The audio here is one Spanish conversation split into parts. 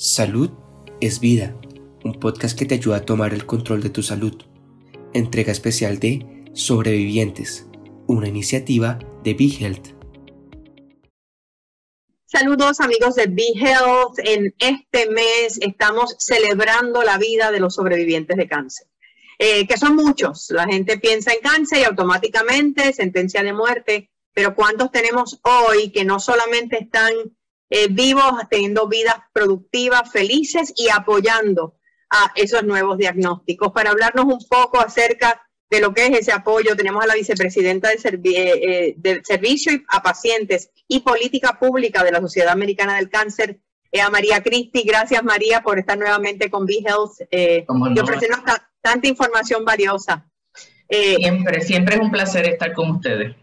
Salud es vida, un podcast que te ayuda a tomar el control de tu salud. Entrega especial de Sobrevivientes, una iniciativa de BeHealth. Saludos amigos de BeHealth. En este mes estamos celebrando la vida de los sobrevivientes de cáncer, eh, que son muchos. La gente piensa en cáncer y automáticamente sentencia de muerte, pero ¿cuántos tenemos hoy que no solamente están eh, vivos, teniendo vidas productivas, felices y apoyando a esos nuevos diagnósticos. Para hablarnos un poco acerca de lo que es ese apoyo, tenemos a la vicepresidenta del, eh, eh, Servicio a Pacientes y Política Pública de la Sociedad Americana del Cáncer, a María Cristi. Gracias, María, por estar nuevamente con BeHealth y ofrecernos tanta información valiosa. siempre, siempre es un placer estar con ustedes.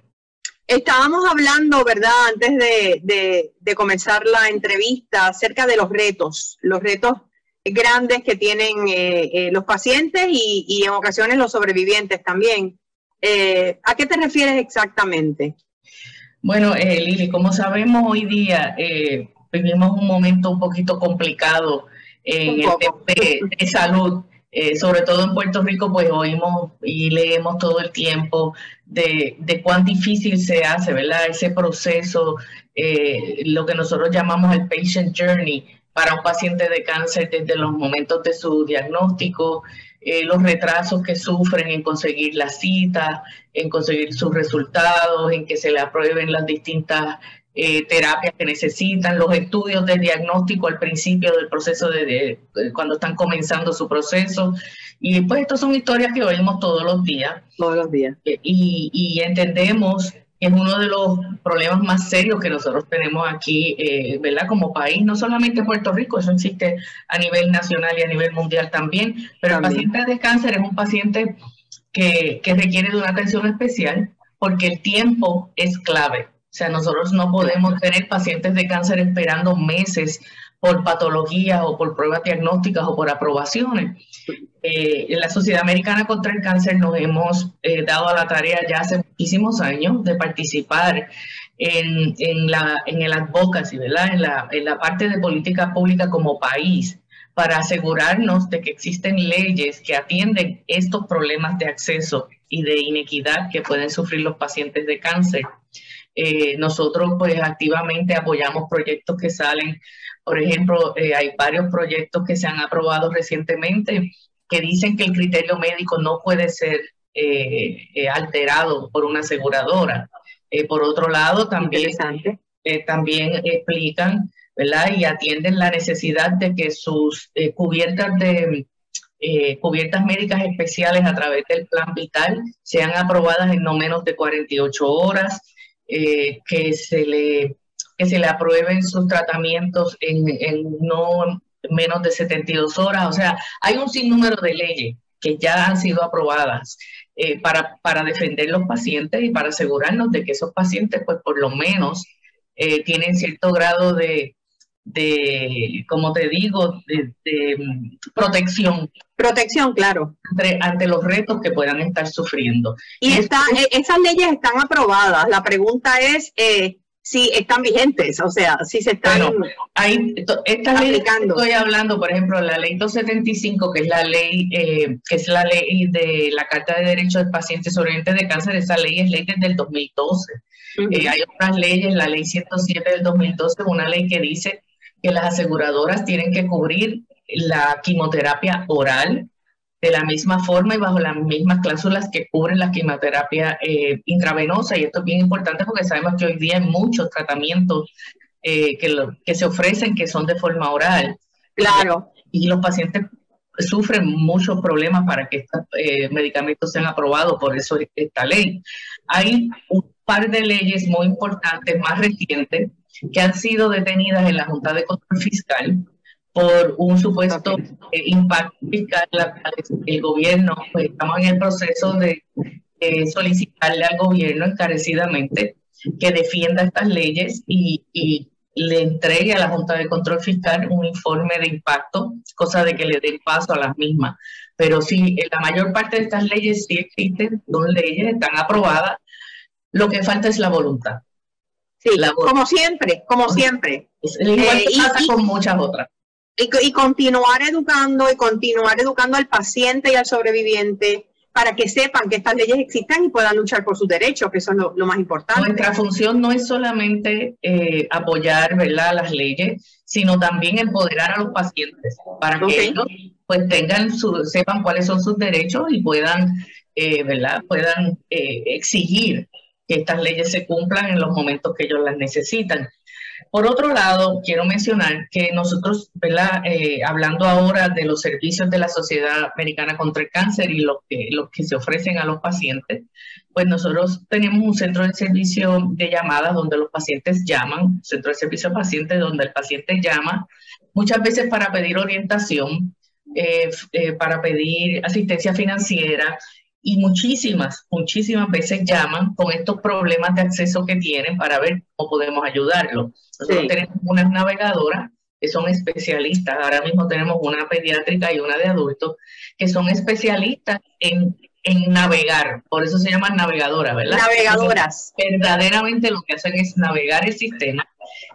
Estábamos hablando, ¿verdad?, antes de, comenzar la entrevista acerca de los retos, los retos grandes que tienen eh, eh, los pacientes y, en ocasiones los sobrevivientes también. Eh, ¿A qué te refieres exactamente? Bueno, Lili, como sabemos hoy día, vivimos un momento un poquito complicado en el tema de salud. Eh, sobre todo en Puerto Rico, pues oímos y leemos todo el tiempo de, cuán difícil se hace, ¿verdad? Ese proceso, eh, lo que nosotros llamamos el patient journey para un paciente de cáncer desde los momentos de su diagnóstico, eh, los retrasos que sufren en conseguir la cita, en conseguir sus resultados, en que se le aprueben las distintas eh, terapias que necesitan, los estudios de diagnóstico al principio del proceso de, cuando están comenzando su proceso. Y pues estas son historias que oímos todos los días. Todos los días. Eh, y, entendemos que es uno de los problemas más serios que nosotros tenemos aquí, eh, ¿verdad? Como país, no solamente Puerto Rico, eso existe a nivel nacional y a nivel mundial también, pero el paciente de cáncer es un paciente que, que requiere de una atención especial porque el tiempo es clave. O sea, nosotros no podemos tener pacientes de cáncer esperando meses por patologías o por pruebas diagnósticas o por aprobaciones. Eh, en la Sociedad Americana contra el Cáncer nos hemos eh, dado a la tarea ya hace muchísimos años de participar en, la, en el advocacy, ¿verdad? En la, en la parte de política pública como país para asegurarnos de que existen leyes que atienden estos problemas de acceso y de inequidad que pueden sufrir los pacientes de cáncer. Eh, nosotros pues activamente apoyamos proyectos que salen, por ejemplo, eh, hay varios proyectos que se han aprobado recientemente que dicen que el criterio médico no puede ser eh, alterado por una aseguradora. por otro lado, también, también explican ¿verdad? y atienden la necesidad de que sus cubiertas de cubiertas médicas especiales a través del plan vital sean aprobadas en no menos de 48 horas, eh, que, se le, que se le aprueben sus tratamientos en, no menos de 72 horas. O sea, hay un sinnúmero de leyes que ya han sido aprobadas eh, para, para defender los pacientes y para asegurarnos de que esos pacientes, pues por lo menos, eh, tienen cierto grado de, de como te digo, de, mm, protección. Protección, claro. Ante, los retos que puedan estar sufriendo. Y está, eh, esas leyes están aprobadas. La pregunta es eh, si están vigentes, o sea, si se están hay, estas aplicando. estoy hablando, por ejemplo, la ley 275, que es la ley, eh, que es la ley de la Carta de Derechos del Paciente Sobreviviente de Cáncer, esa ley es ley desde el 2012. hay otras leyes, la ley 107 del 2012, una ley que dice que las aseguradoras tienen que cubrir la quimioterapia oral de la misma forma y bajo las mismas cláusulas que cubren la quimioterapia eh, intravenosa. Y esto es bien importante porque sabemos que hoy día hay muchos tratamientos eh, que, que se ofrecen que son de forma oral. Claro. Y los pacientes sufren muchos problemas para que estos eh, medicamentos sean aprobados, por eso esta ley. Hay un par de leyes muy importantes, más recientes, que han sido detenidas en la Junta de Control Fiscal por un supuesto eh, impacto fiscal. El gobierno, pues, estamos en el proceso de solicitarle al gobierno encarecidamente que defienda estas leyes y, y, le entregue a la Junta de Control Fiscal un informe de impacto, cosa de que le den paso a las mismas. Pero sí, la mayor parte de estas leyes sí existen, son leyes, están aprobadas. Lo que falta es la voluntad. Sí, como siempre, como siempre. Igual eh, pasa con muchas otras. y, continuar educando y continuar educando al paciente y al sobreviviente para que sepan que estas leyes existen y puedan luchar por sus derechos, que eso es lo, más importante. Nuestra función no es solamente eh, apoyar ¿verdad? las leyes, sino también empoderar a los pacientes para que ellos pues tengan su, sepan cuáles son sus derechos y puedan, eh, ¿verdad? puedan eh, exigir que estas leyes se cumplan en los momentos que ellos las necesitan. Por otro lado, quiero mencionar que nosotros, eh, hablando ahora de los servicios de la Sociedad Americana contra el Cáncer y los que, los que se ofrecen a los pacientes, pues nosotros tenemos un centro de servicio de llamadas donde los pacientes llaman, centro de servicio de pacientes donde el paciente llama, muchas veces para pedir orientación, eh, eh, para pedir asistencia financiera y muchísimas, muchísimas veces llaman con estos problemas de acceso que tienen para ver cómo podemos ayudarlos. Nosotros tenemos unas navegadoras que son especialistas, ahora mismo tenemos una pediátrica y una de adultos, que son especialistas en, en navegar, por eso se llaman navegadoras, ¿verdad? Navegadoras. verdaderamente lo que hacen es navegar el sistema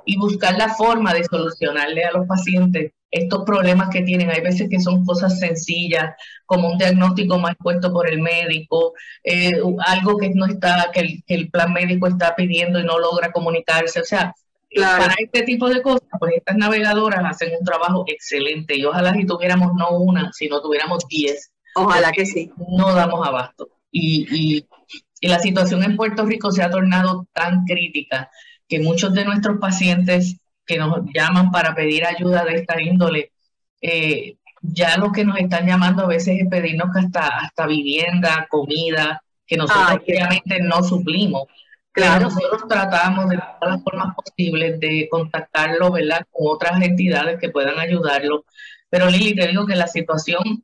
y buscar la forma de solucionarle a los pacientes estos problemas que tienen. Hay veces que son cosas sencillas, como un diagnóstico mal puesto por el médico, eh, algo que no está, que el, plan médico está pidiendo y no logra comunicarse. O sea, para este tipo de cosas, pues estas navegadoras hacen un trabajo excelente y ojalá si tuviéramos no una, sino tuviéramos diez. Ojalá que sí. No damos abasto. Y, y, y la situación en Puerto Rico se ha tornado tan crítica que muchos de nuestros pacientes que nos llaman para pedir ayuda de esta índole, eh, ya lo que nos están llamando a veces es pedirnos hasta, hasta vivienda, comida, que nosotros obviamente no suplimos. Claro. nosotros tratamos de todas las formas posibles de contactarlo, ¿verdad? Con otras entidades que puedan ayudarlo. Pero Lili, te digo que la situación,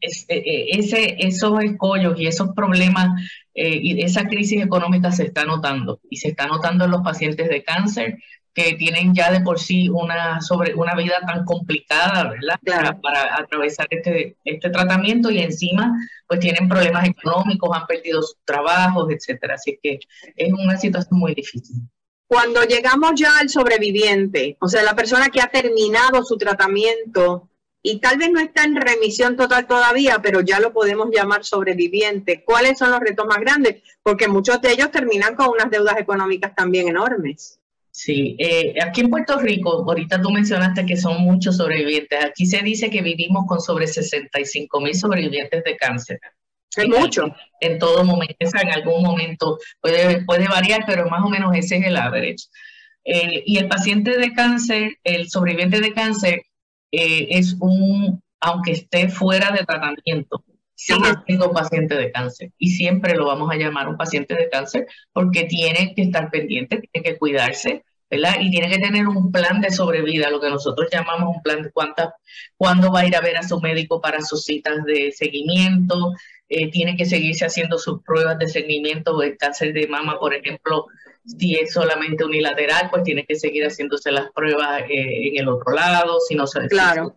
es, eh, eh, ese, esos escollos y esos problemas y esa crisis económica se está notando. Y se está notando en los pacientes de cáncer, que tienen ya de por sí una, sobre, una vida tan complicada, ¿verdad? Para, atravesar este, este tratamiento y encima pues tienen problemas económicos, han perdido sus trabajos, etcétera. Así que es una situación muy difícil. Cuando llegamos ya al sobreviviente, o sea, la persona que ha terminado su tratamiento y tal vez no está en remisión total todavía, pero ya lo podemos llamar sobreviviente, ¿cuáles son los retos más grandes? Porque muchos de ellos terminan con unas deudas económicas también enormes. Sí, eh, aquí en Puerto Rico, ahorita tú mencionaste que son muchos sobrevivientes. Aquí se dice que vivimos con sobre 65 mil sobrevivientes de cáncer. Es mucho. En todo momento, en algún momento puede, puede variar, pero más o menos ese es el average. Eh, y el paciente de cáncer, el sobreviviente de cáncer, eh, es un, aunque esté fuera de tratamiento, sigue siendo paciente de cáncer y siempre lo vamos a llamar un paciente de cáncer porque tiene que estar pendiente, tiene que cuidarse, ¿verdad? Y tiene que tener un plan de sobrevida, lo que nosotros llamamos un plan de cuántas, cuándo va a ir a ver a su médico para sus citas de seguimiento, eh, tiene que seguirse haciendo sus pruebas de seguimiento del cáncer de mama, por ejemplo, si es solamente unilateral, pues tiene que seguir haciéndose las pruebas eh, en el otro lado, si no se claro.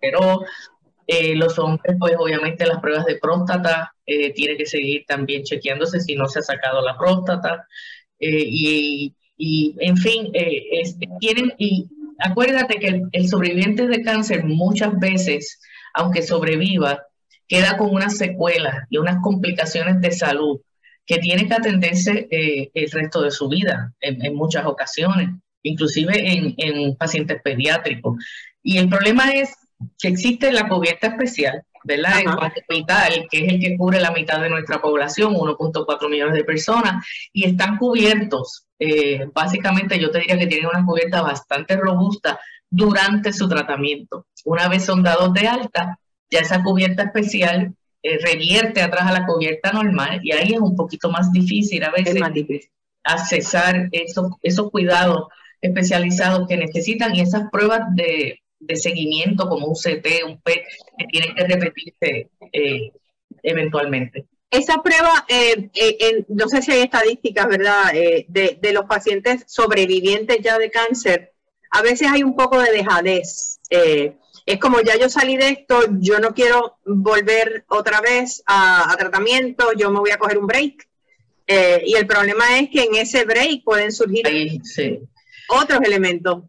Eh, los hombres, pues obviamente las pruebas de próstata eh, tiene que seguir también chequeándose si no se ha sacado la próstata. Eh, y, y, en fin, tienen, y acuérdate que el, sobreviviente de cáncer muchas veces, aunque sobreviva, queda con unas secuelas y unas complicaciones de salud que tiene que atenderse el resto de su vida en, en muchas ocasiones, inclusive en, en pacientes pediátricos. Y el problema es que existe la cubierta especial, ¿verdad? En hospital, que es el que cubre la mitad de nuestra población, 1.4 millones de personas, y están cubiertos. Eh, básicamente yo te diría que tienen una cubierta bastante robusta durante su tratamiento. Una vez son dados de alta, ya esa cubierta especial eh, revierte atrás a la cubierta normal y ahí es un poquito más difícil a veces accesar esos, esos cuidados especializados que necesitan y esas pruebas de, de seguimiento como un CT, un PET, que tienen que repetirse eh, eventualmente. Esa prueba, eh, eh, no sé si hay estadísticas, ¿verdad?, de, de, los pacientes sobrevivientes ya de cáncer, a veces hay un poco de dejadez. es como ya yo salí de esto, yo no quiero volver otra vez a, tratamiento, yo me voy a coger un break. y el problema es que en ese break pueden surgir otros elementos.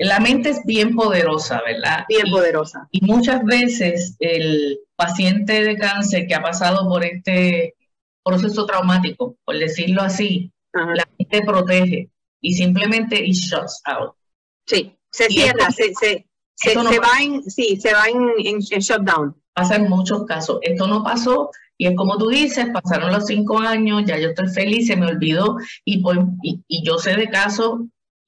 La mente es bien poderosa, ¿verdad? Bien poderosa. Y muchas veces el paciente de cáncer que ha pasado por este proceso traumático, por decirlo así, la mente protege y simplemente it shuts out. Sí, se cierra, se, se, se, va en, sí, se va en, en, shutdown. Pasa en muchos casos. Esto no pasó y es como tú dices, pasaron los cinco años, ya yo estoy feliz, se me olvidó y, y, y yo sé de casos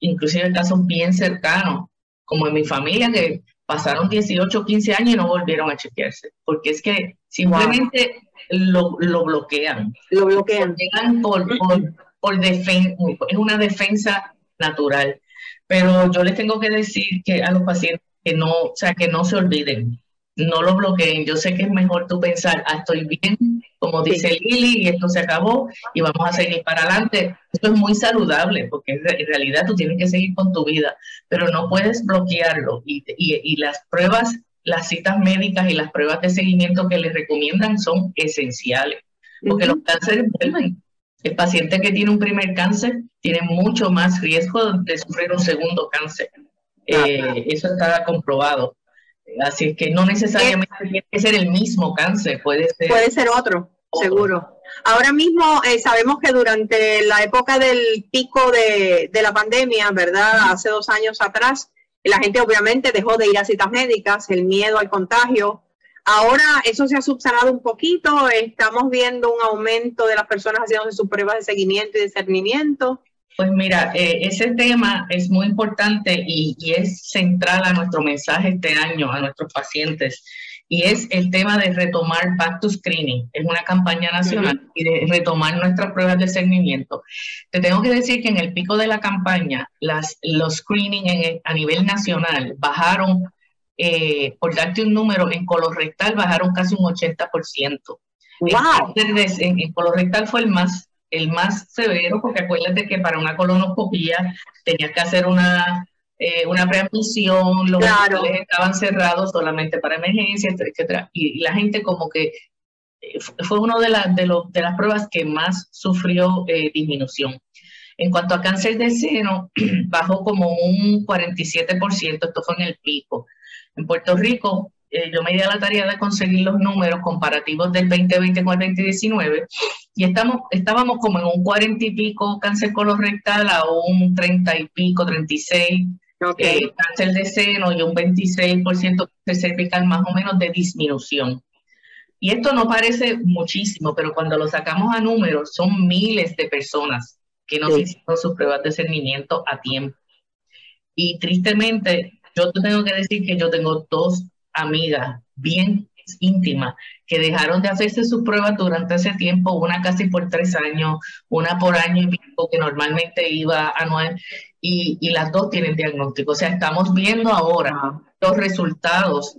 inclusive casos bien cercanos, como en mi familia, que pasaron 18, 15 años y no volvieron a chequearse, porque es que simplemente lo, lo, bloquean. Lo bloquean. Por, por, por defensa, es una defensa natural. Pero yo les tengo que decir que a los pacientes que no, o sea, que no se olviden, no lo bloqueen. Yo sé que es mejor tú pensar, ah, estoy bien, como dice Lili, y esto se acabó y vamos a seguir para adelante. Esto es muy saludable porque en realidad tú tienes que seguir con tu vida, pero no puedes bloquearlo. Y, y, las pruebas, las citas médicas y las pruebas de seguimiento que les recomiendan son esenciales, porque los cánceres vuelven. El paciente que tiene un primer cáncer tiene mucho más riesgo de sufrir un segundo cáncer. Eh, eso está comprobado. Así es que no necesariamente tiene que ser el mismo cáncer, puede ser. Puede ser otro, seguro. Ahora mismo eh, sabemos que durante la época del pico de, de, la pandemia, ¿verdad? Hace dos años atrás, la gente obviamente dejó de ir a citas médicas, el miedo al contagio. Ahora eso se ha subsanado un poquito, estamos viendo un aumento de las personas haciendo sus pruebas de seguimiento y discernimiento. Pues mira, eh, ese tema es muy importante y, es central a nuestro mensaje este año, a nuestros pacientes, y es el tema de retomar Back to Screening. Es una campaña nacional y de retomar nuestras pruebas de seguimiento. Te tengo que decir que en el pico de la campaña, las, los screening a nivel nacional bajaron, eh, por darte un número, en colorectal bajaron casi un 80%. Wow. En, en colorectal fue el más el más severo, porque acuérdate que para una colonoscopía tenías que hacer una, eh, una preadmisión, los claro. estaban cerrados solamente para emergencias, etcétera, y, la gente como que eh, fue una de, las de, de, las pruebas que más sufrió eh, disminución. En cuanto a cáncer de seno, bajó como un 47%, esto fue en el pico. En Puerto Rico, eh, yo me di a la tarea de conseguir los números comparativos del 2020 con el 2019 y estamos, estábamos como en un 40 y pico cáncer colorectal a un 30 y pico, 36 eh, cáncer de seno y un 26% de cervical más o menos de disminución. Y esto no parece muchísimo, pero cuando lo sacamos a números son miles de personas que no hicieron sus pruebas de cernimiento a tiempo. Y tristemente, yo tengo que decir que yo tengo dos amigas bien íntimas que dejaron de hacerse sus pruebas durante ese tiempo, una casi por tres años, una por año y pico que normalmente iba anual, y, y las dos tienen diagnóstico. O sea, estamos viendo ahora los resultados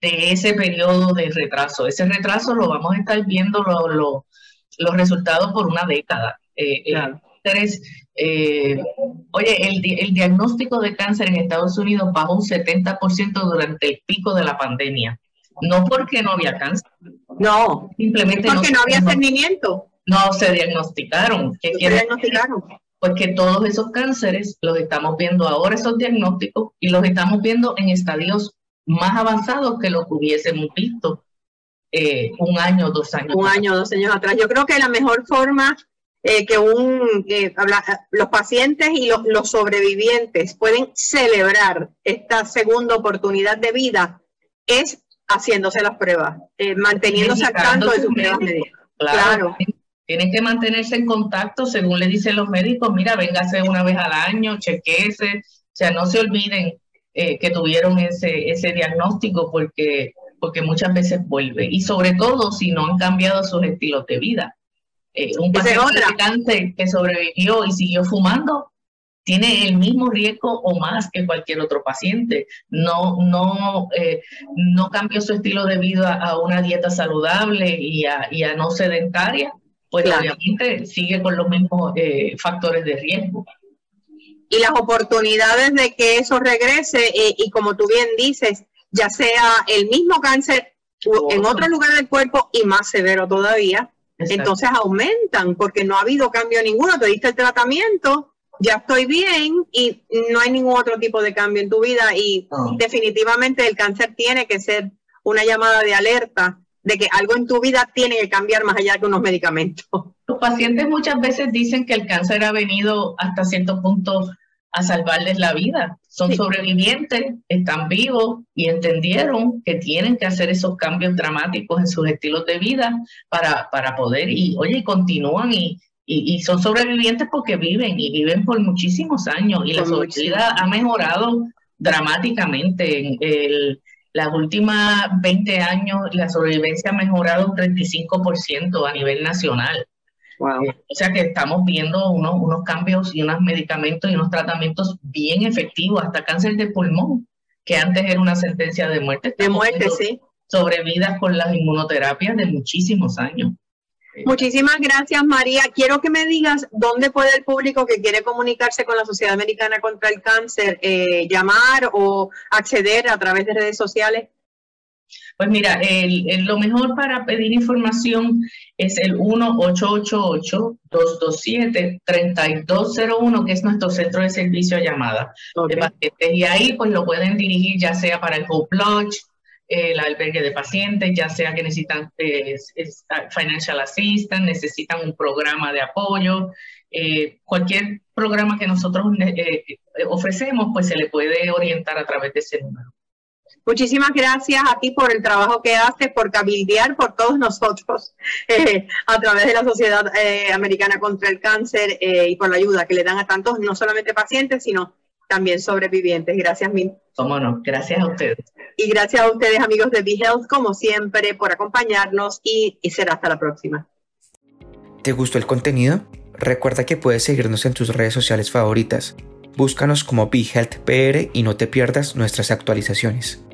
de ese periodo de retraso. Ese retraso lo vamos a estar viendo los resultados por una década. Eh, eh, eh, oye, el, el, diagnóstico de cáncer en Estados Unidos bajó un 70% durante el pico de la pandemia. No porque no había cáncer. No, simplemente porque no, había cernimiento. No se diagnosticaron. ¿Qué quiere diagnosticaron? Pues que todos esos cánceres los estamos viendo ahora, esos diagnósticos, y los estamos viendo en estadios más avanzados que lo que hubiésemos visto eh, un año, dos años. Un año, dos años atrás. Yo creo que la mejor forma eh, que un, los pacientes y los, sobrevivientes pueden celebrar esta segunda oportunidad de vida es haciéndose las pruebas, eh, manteniéndose al tanto de sus pruebas médicas. Claro. Tienen que mantenerse en contacto según le dicen los médicos, mira, véngase una vez al año, chequeese, o sea, no se olviden eh, que tuvieron ese, ese diagnóstico porque, porque muchas veces vuelve. Y sobre todo si no han cambiado sus estilos de vida. Eh, un paciente que sobrevivió y siguió fumando tiene el mismo riesgo o más que cualquier otro paciente. No, no, eh, no cambió su estilo de vida a una dieta saludable y a, y a no sedentaria, pues obviamente sigue con los mismos eh, factores de riesgo. Y las oportunidades de que eso regrese, y como tú bien dices, ya sea el mismo cáncer en otro lugar del cuerpo y más severo todavía, entonces aumentan porque no ha habido cambio ninguno, te diste el tratamiento ya estoy bien y no hay ningún otro tipo de cambio en tu vida y definitivamente el cáncer tiene que ser una llamada de alerta de que algo en tu vida tiene que cambiar más allá que unos medicamentos. Los pacientes muchas veces dicen que el cáncer ha venido hasta cierto punto a salvarles la vida. Son sobrevivientes, están vivos y entendieron que tienen que hacer esos cambios dramáticos en sus estilos de vida para, para poder, y oye, continúan y, y, son sobrevivientes porque viven y viven por muchísimos años y la sobrevida ha mejorado dramáticamente. En el, las últimas 20 años la sobrevivencia ha mejorado un 35% a nivel nacional. Eh, o sea que estamos viendo unos, unos cambios y unos medicamentos y unos tratamientos bien efectivos, hasta cáncer de pulmón, que antes era una sentencia de muerte. de muerte, sí. Sobrevidas con las inmunoterapias de muchísimos años. Muchísimas gracias, María. Quiero que me digas dónde puede el público que quiere comunicarse con la Sociedad Americana contra el Cáncer eh, llamar o acceder a través de redes sociales. Pues mira, lo mejor para pedir información es el 1-888-227-3201, que es nuestro centro de servicio a llamada. Y ahí pues lo pueden dirigir ya sea para el Hope Lodge, el albergue de pacientes, ya sea que necesitan eh, financial assistance, necesitan un programa de apoyo, eh, cualquier programa que nosotros eh, ofrecemos, pues se le puede orientar a través de ese número. Muchísimas gracias a ti por el trabajo que haces, por cabildear por todos nosotros a través de la Sociedad Americana contra el Cáncer y por la ayuda que le dan a tantos, no solamente pacientes, sino también sobrevivientes. Gracias mil. Cómo no, gracias a ustedes. Y gracias a ustedes, amigos de BeHealth, como siempre, por acompañarnos y, y será hasta la próxima. ¿Te gustó el contenido? Recuerda que puedes seguirnos en tus redes sociales favoritas. Búscanos como BeHealthPR y no te pierdas nuestras actualizaciones.